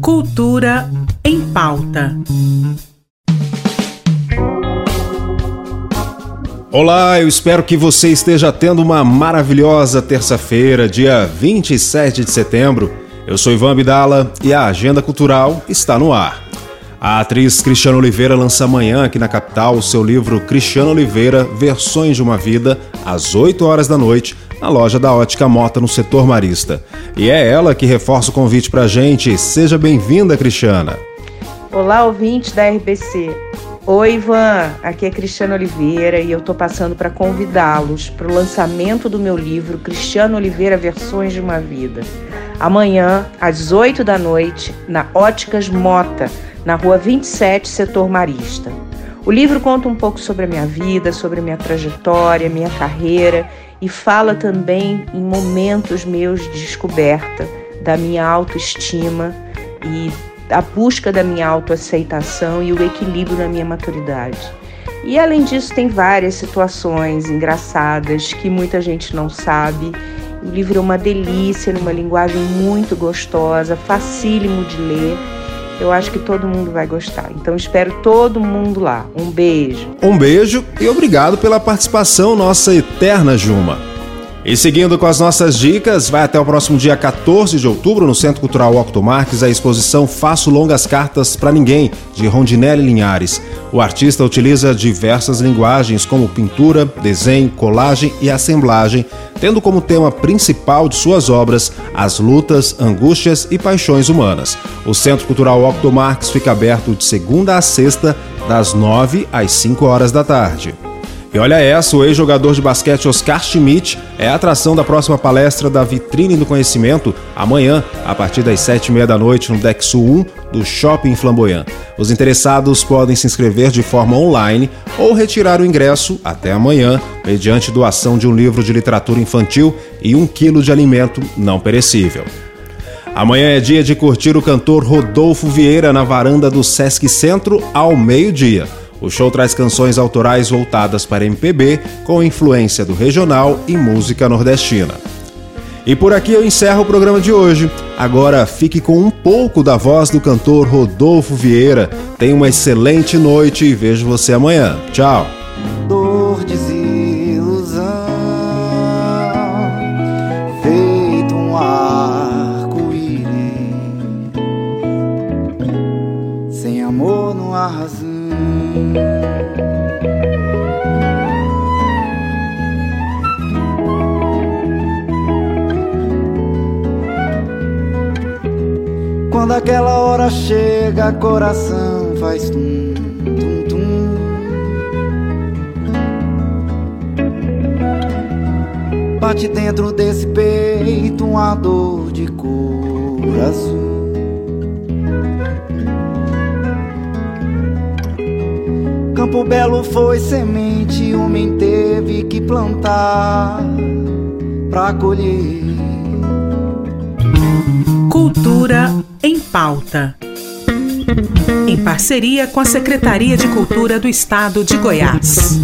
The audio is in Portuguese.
Cultura em pauta. Olá, eu espero que você esteja tendo uma maravilhosa terça-feira, dia 27 de setembro. Eu sou Ivan Abdala e a Agenda Cultural está no ar. A atriz Cristiana Oliveira lança amanhã aqui na capital o seu livro Cristiano Oliveira Versões de uma Vida, às 8 horas da noite, na loja da Ótica Mota no setor marista. E é ela que reforça o convite pra gente. Seja bem-vinda, Cristiana. Olá, ouvintes da RBC. Oi, Ivan. Aqui é Cristiano Oliveira e eu tô passando para convidá-los para o lançamento do meu livro Cristiano Oliveira Versões de uma Vida. Amanhã, às 8 da noite, na Óticas Mota na rua 27, setor Marista. O livro conta um pouco sobre a minha vida, sobre a minha trajetória, minha carreira e fala também em momentos meus de descoberta da minha autoestima e a busca da minha autoaceitação e o equilíbrio na minha maturidade. E além disso, tem várias situações engraçadas que muita gente não sabe. O livro é uma delícia, numa linguagem muito gostosa, facílimo de ler eu acho que todo mundo vai gostar. Então espero todo mundo lá. Um beijo. Um beijo e obrigado pela participação, nossa eterna Juma. E seguindo com as nossas dicas, vai até o próximo dia 14 de outubro no Centro Cultural Octo Marques a exposição Faço Longas Cartas para Ninguém, de Rondinelli Linhares. O artista utiliza diversas linguagens como pintura, desenho, colagem e assemblagem, tendo como tema principal de suas obras as lutas, angústias e paixões humanas. O Centro Cultural Octo Marques fica aberto de segunda a sexta, das 9 às 5 horas da tarde. E olha essa, o ex-jogador de basquete Oscar Schmidt é a atração da próxima palestra da Vitrine do Conhecimento, amanhã, a partir das sete e meia da noite, no Sul 1 do Shopping Flamboyant. Os interessados podem se inscrever de forma online ou retirar o ingresso até amanhã, mediante doação de um livro de literatura infantil e um quilo de alimento não perecível. Amanhã é dia de curtir o cantor Rodolfo Vieira na varanda do Sesc Centro ao meio-dia. O show traz canções autorais voltadas para MPB, com influência do regional e música nordestina. E por aqui eu encerro o programa de hoje. Agora fique com um pouco da voz do cantor Rodolfo Vieira. Tenha uma excelente noite e vejo você amanhã. Tchau. Dor, arco-íris, sem amor não há razão. Quando aquela hora chega, coração faz tum, tum, tum. Bate dentro desse peito uma dor de coração. Campo Belo foi semente, homem teve que plantar pra colher. Cultura em pauta. Em parceria com a Secretaria de Cultura do Estado de Goiás.